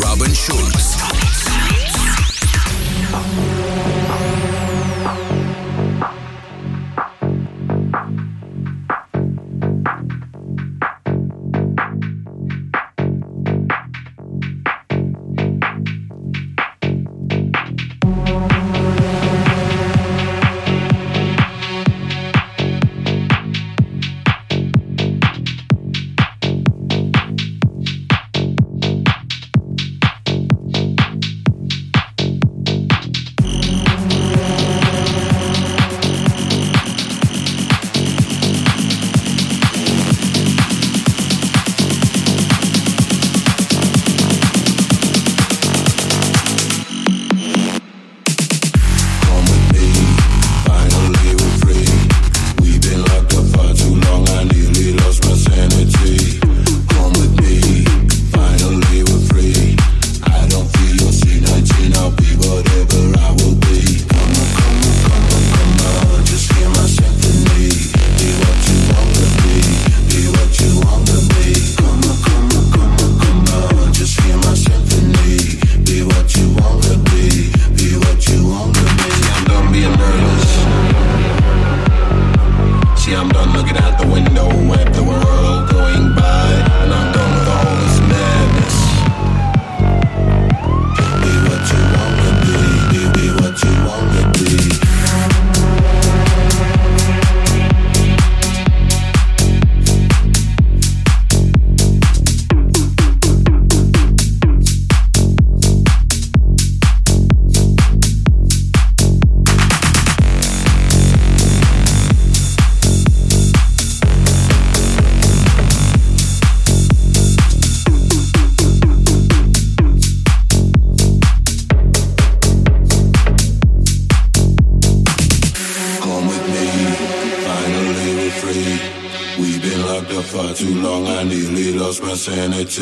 Robin Schulz.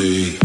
see.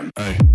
Hey.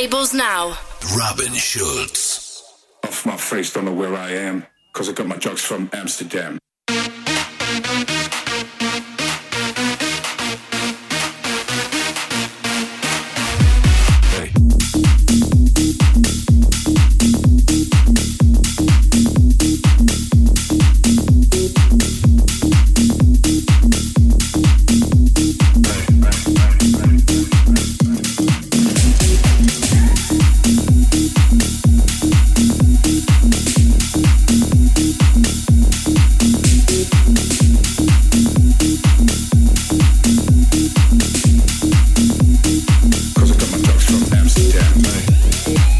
Turntables now. Robin Schulz. Off my face, don't know where I am, cause I got my drugs from Amsterdam. Hey.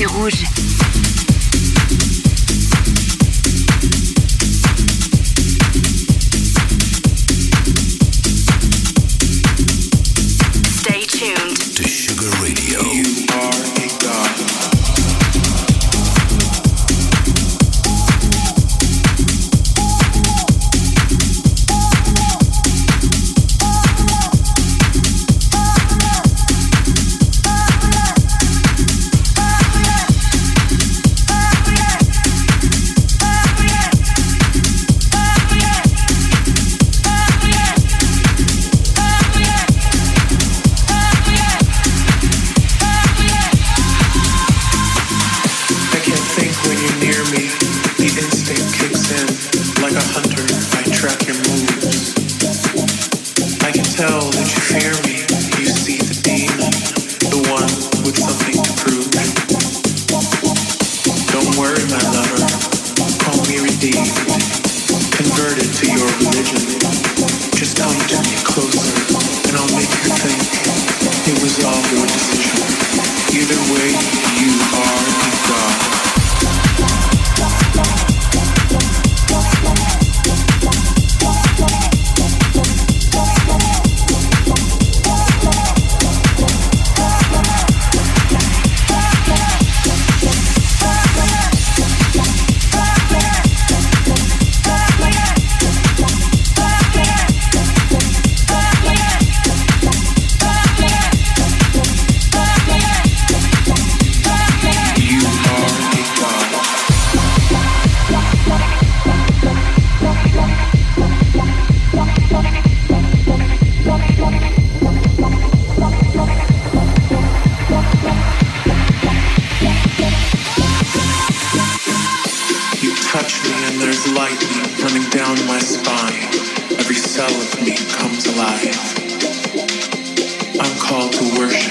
C'est rouge. to worship.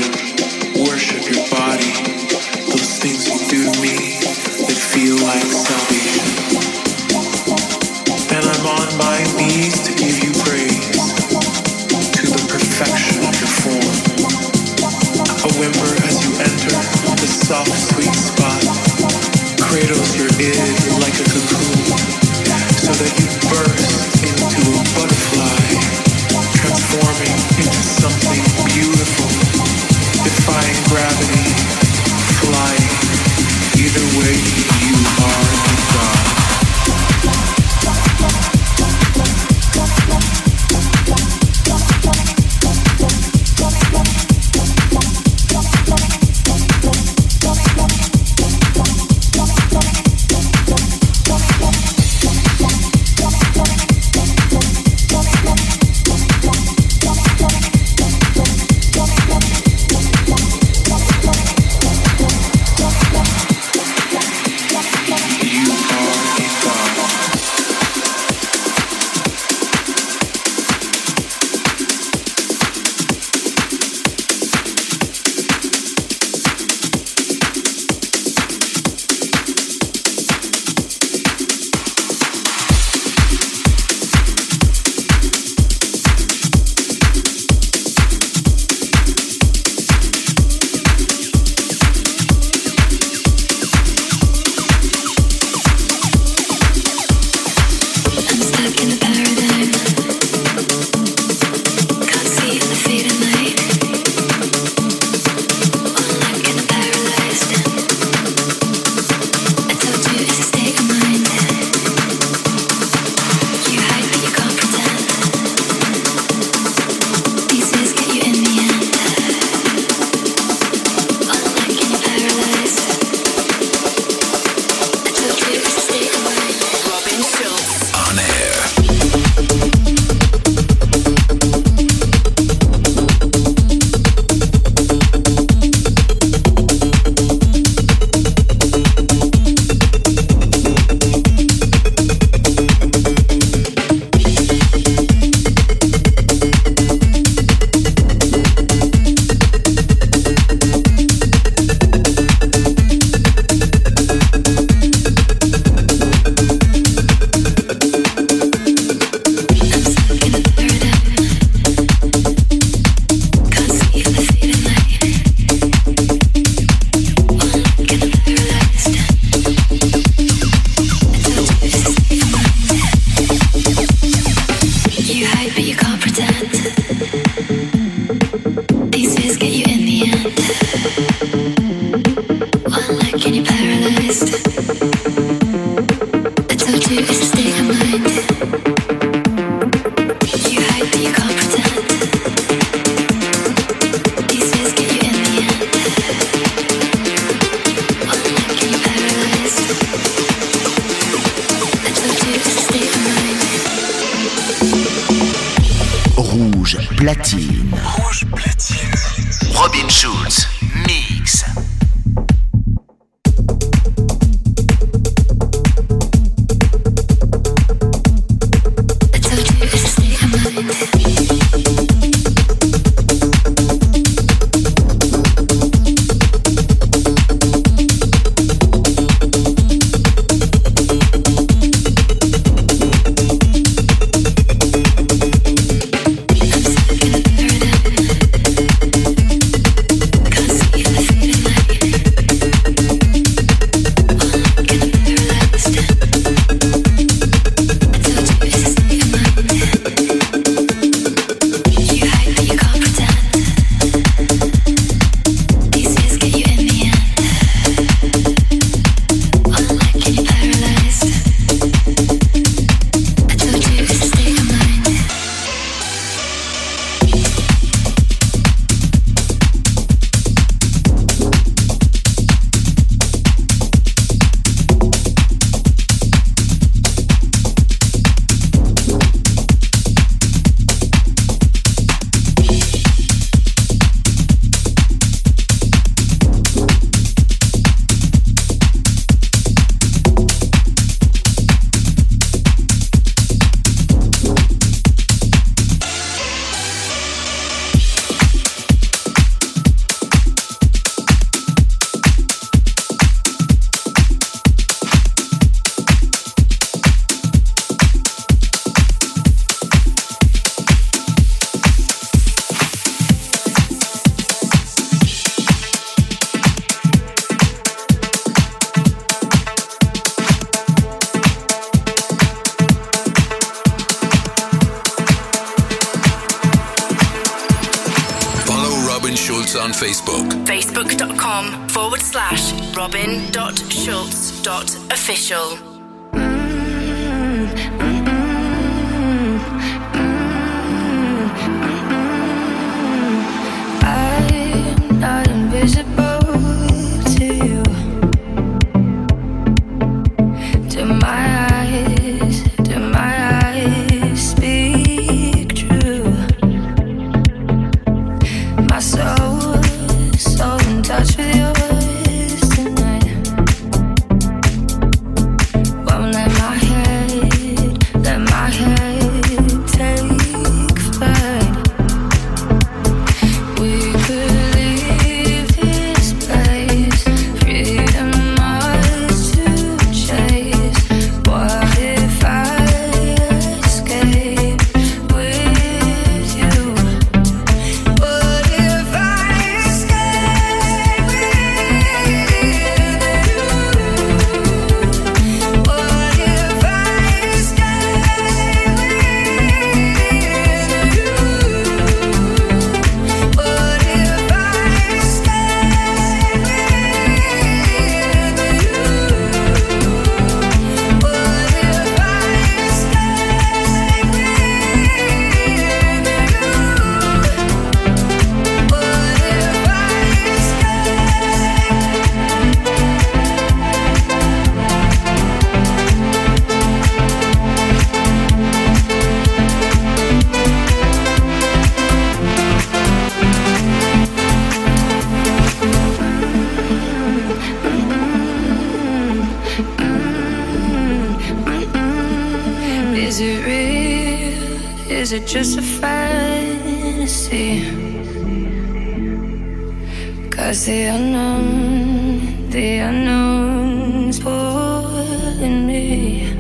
Cause the unknown, the unknown's pulling me.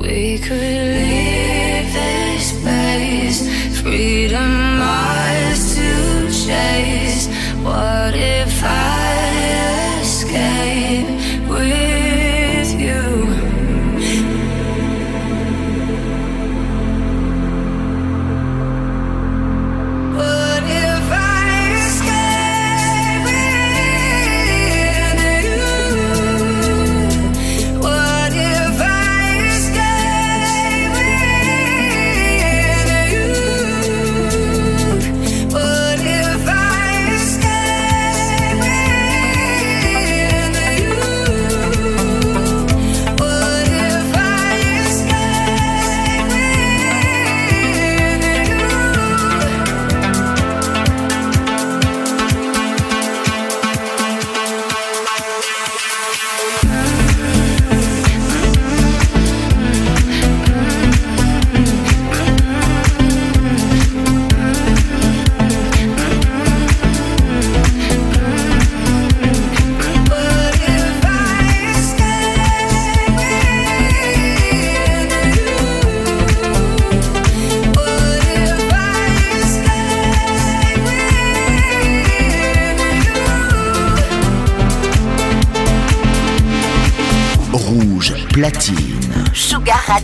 We could.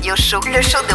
Radio Show, le show de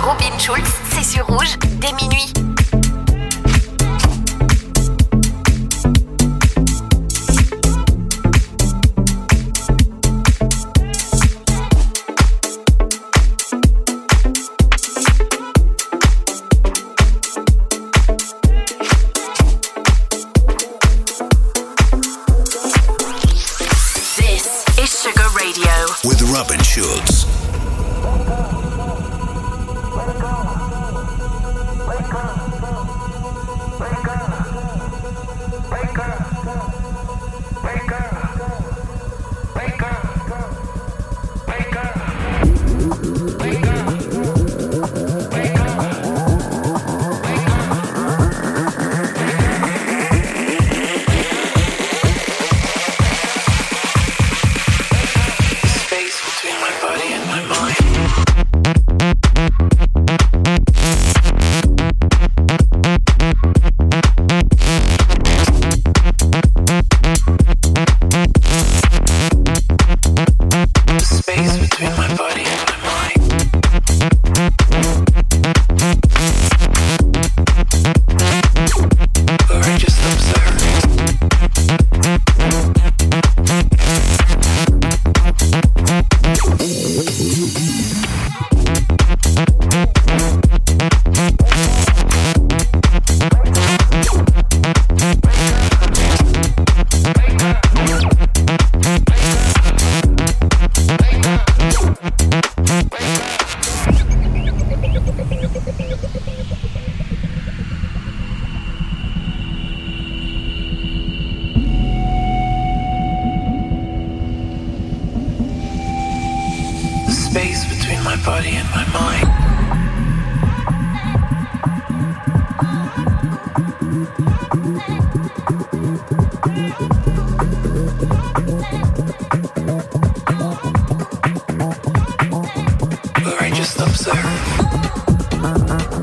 All right, just observe.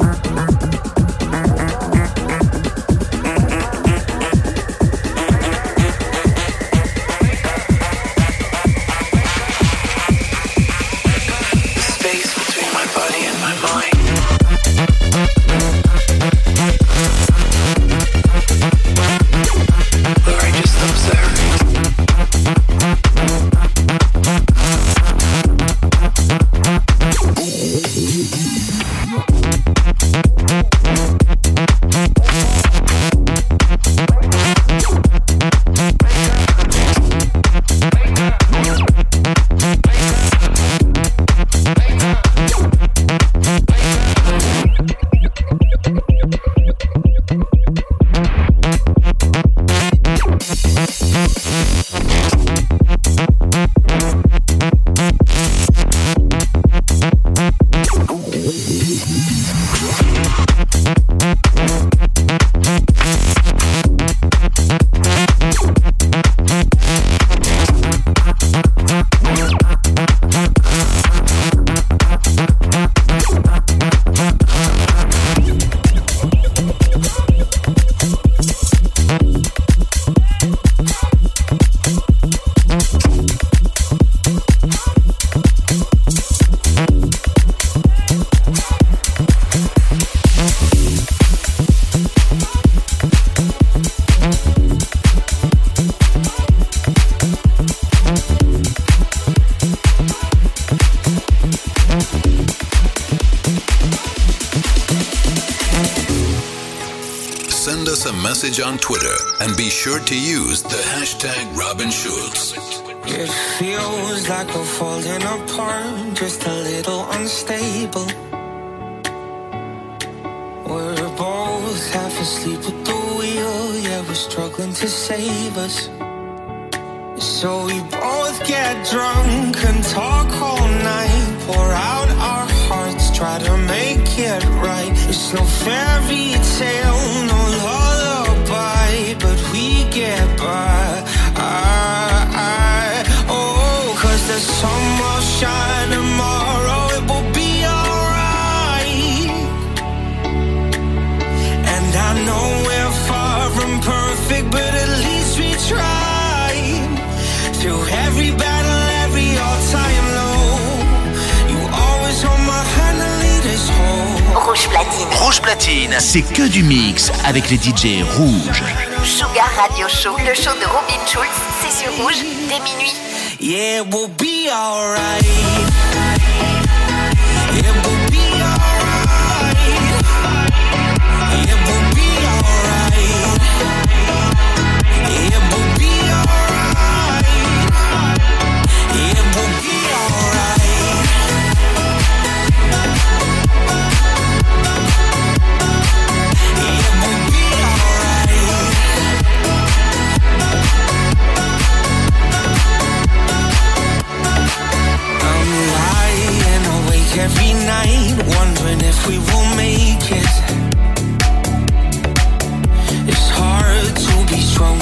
On Twitter and be sure to use the hashtag Robin Schulz. It feels like we're falling apart, just a little unstable. We're both half asleep at the wheel, yeah, we're struggling to save us. So we both get drunk and talk all night, pour out our hearts, try to make it right. It's no fairy tale, no lullaby, but we get by. I, I, oh, cause the sun will shine tomorrow, it will be alright. And I know we're far from perfect, but at least we try. Through every battle, Rouge Platine. Rouge Platine, c'est que du mix avec les DJ rouges. Sugar Radio Show, le show de Robin Schulz, c'est sur Rouge dès minuit. Yeah, we'll be alright.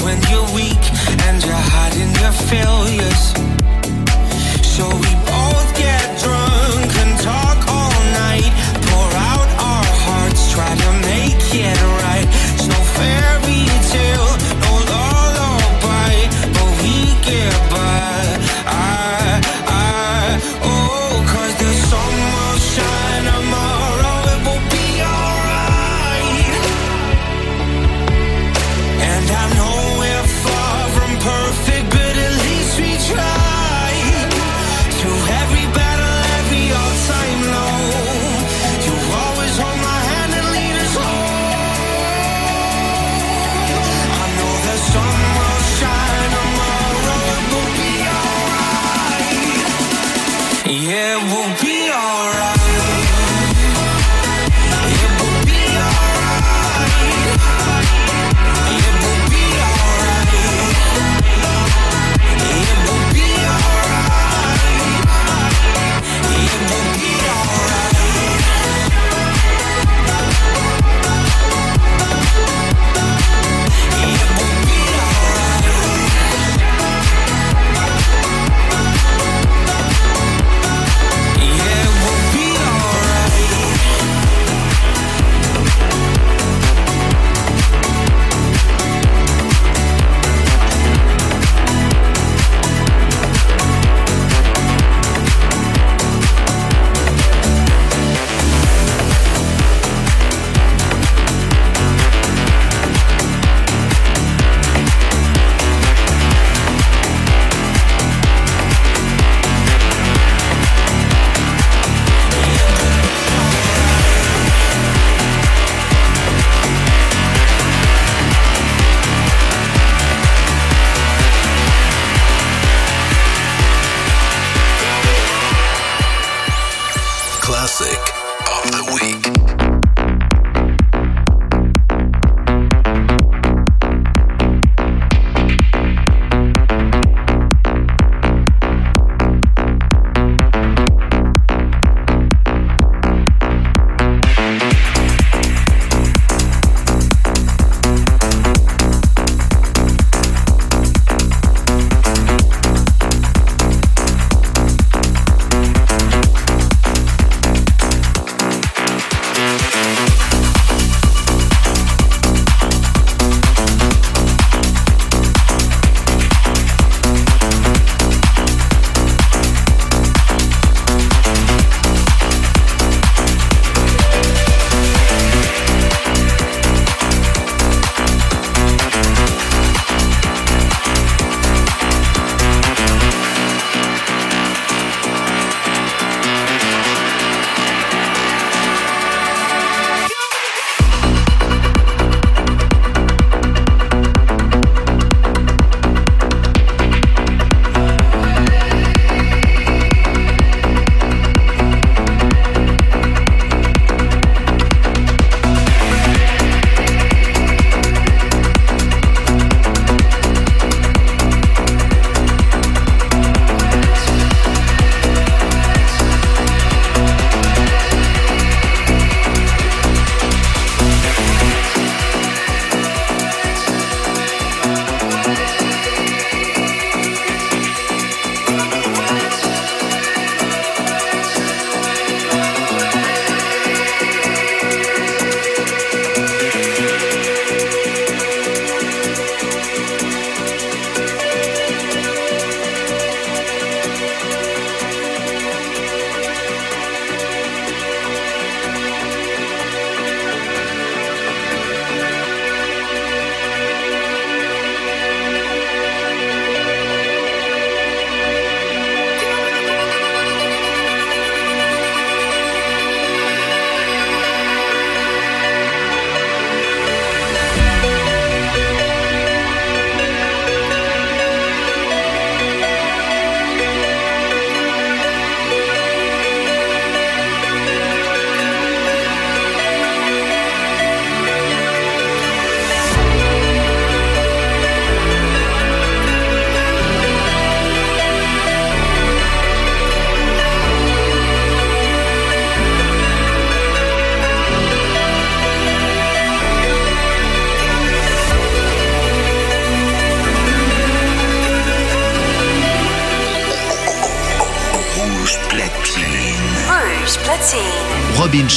when you're weak and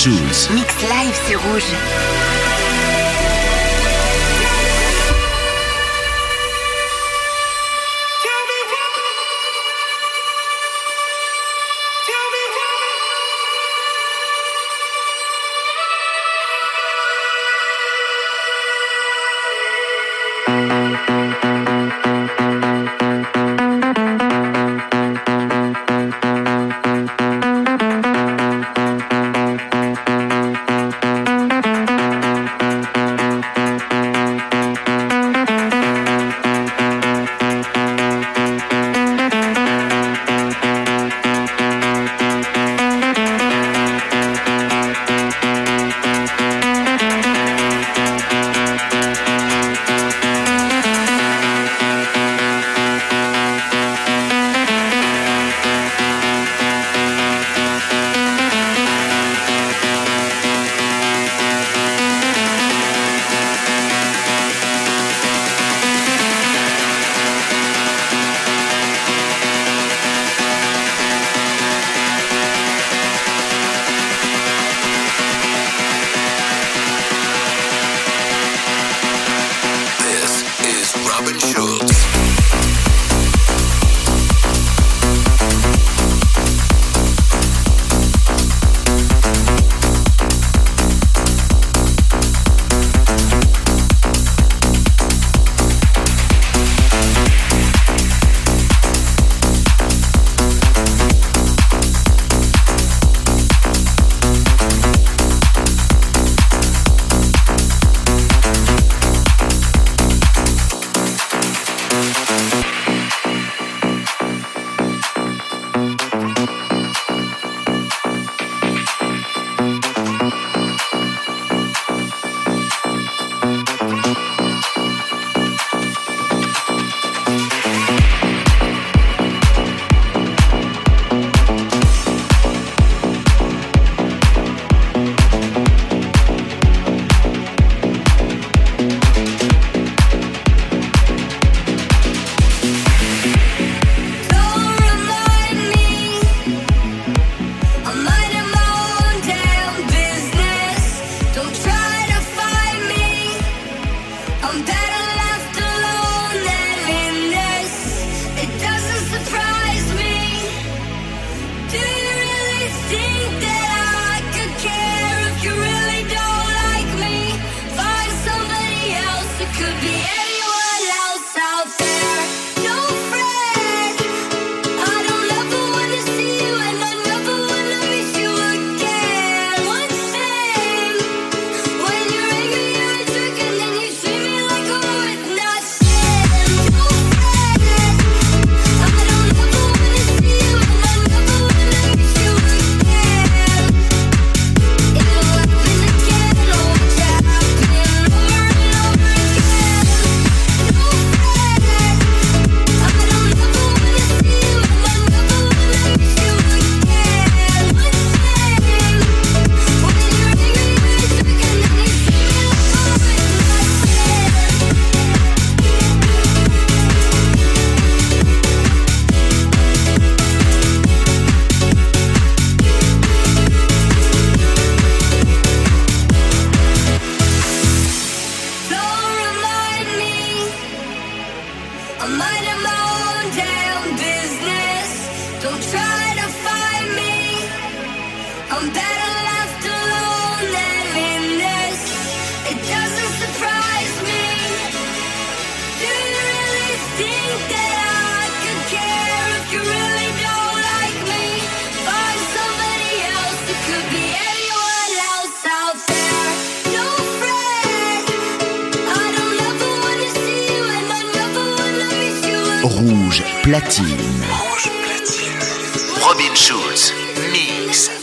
Platine. Rouge platine. Rouge platine. Robin Schulz, mix.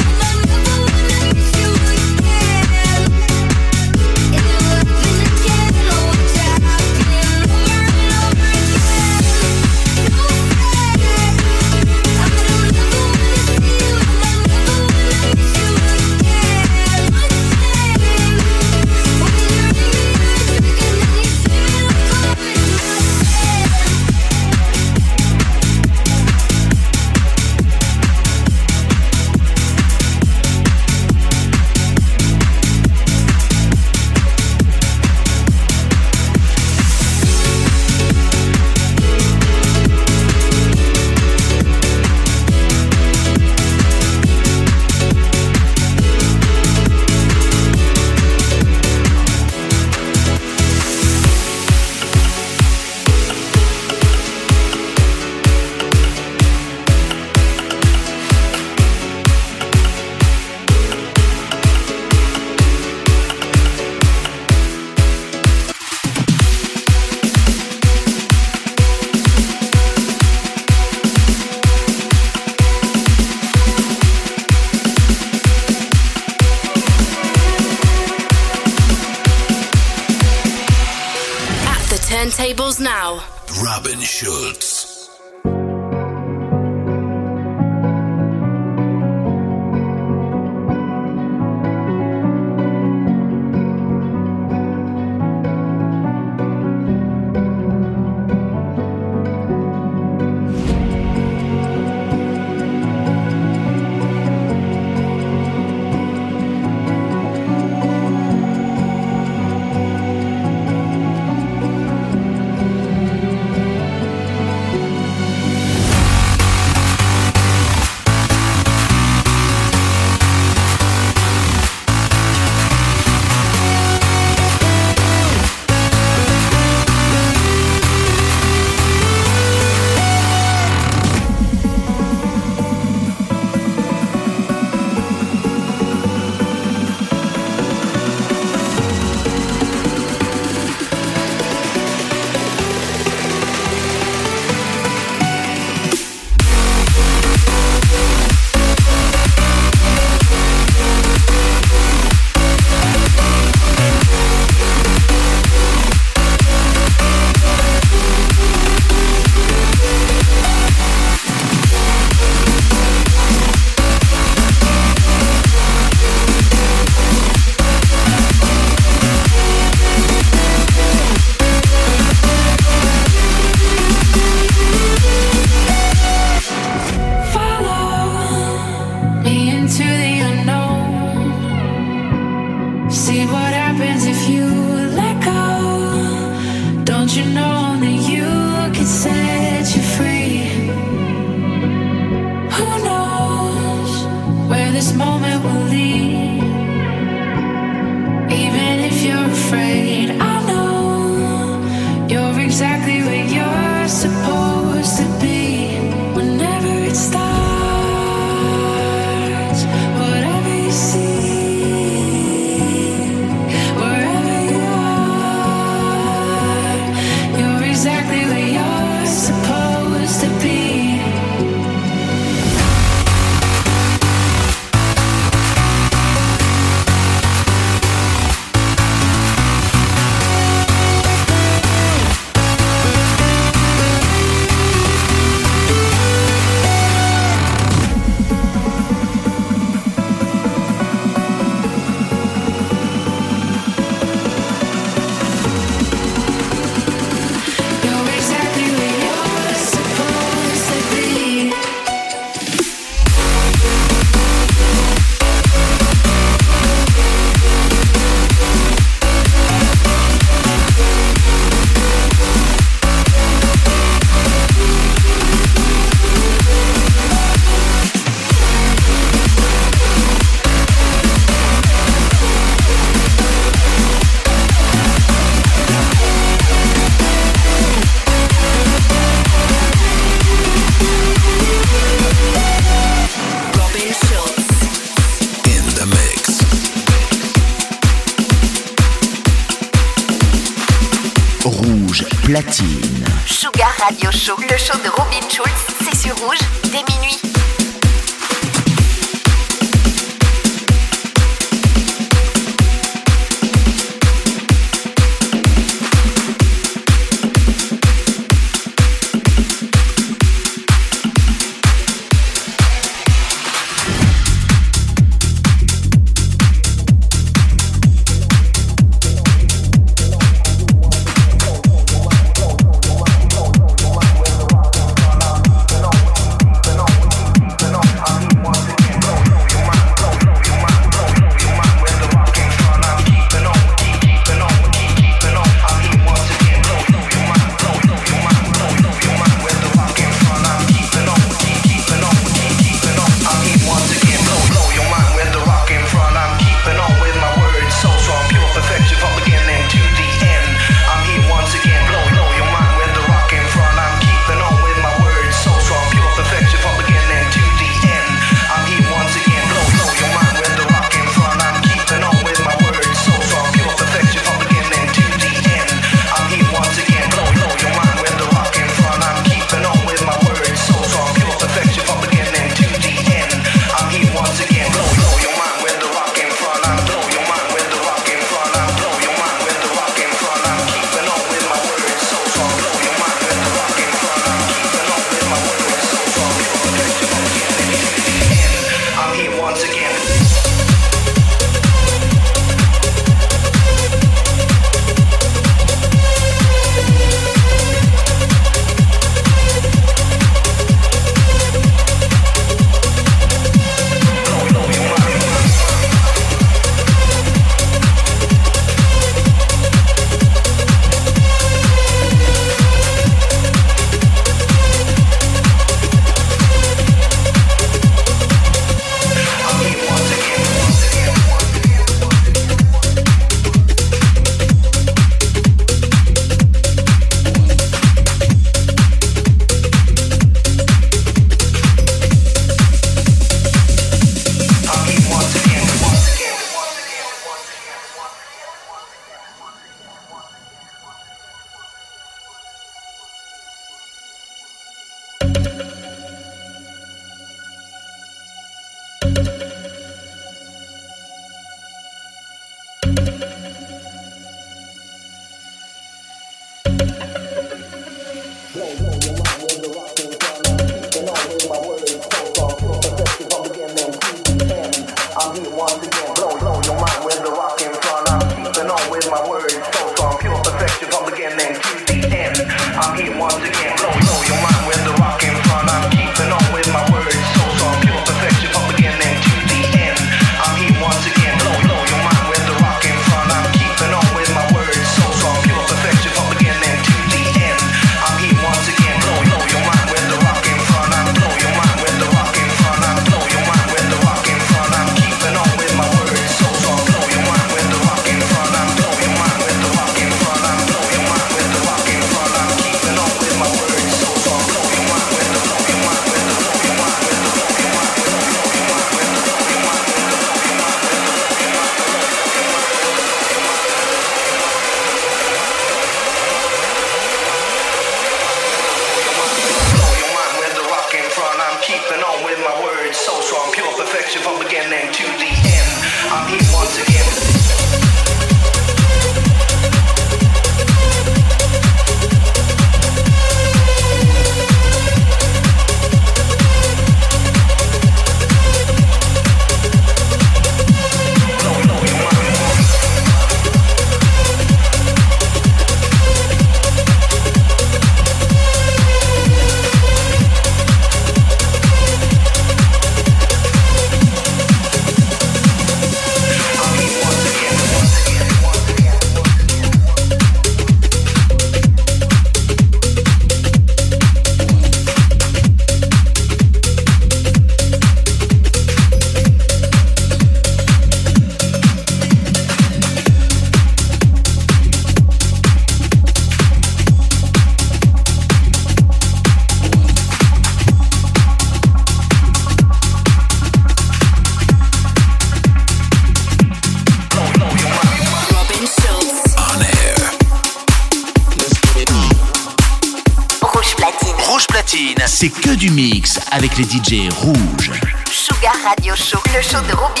Avec les DJ rouges. Sugar Radio Show, le show de Robin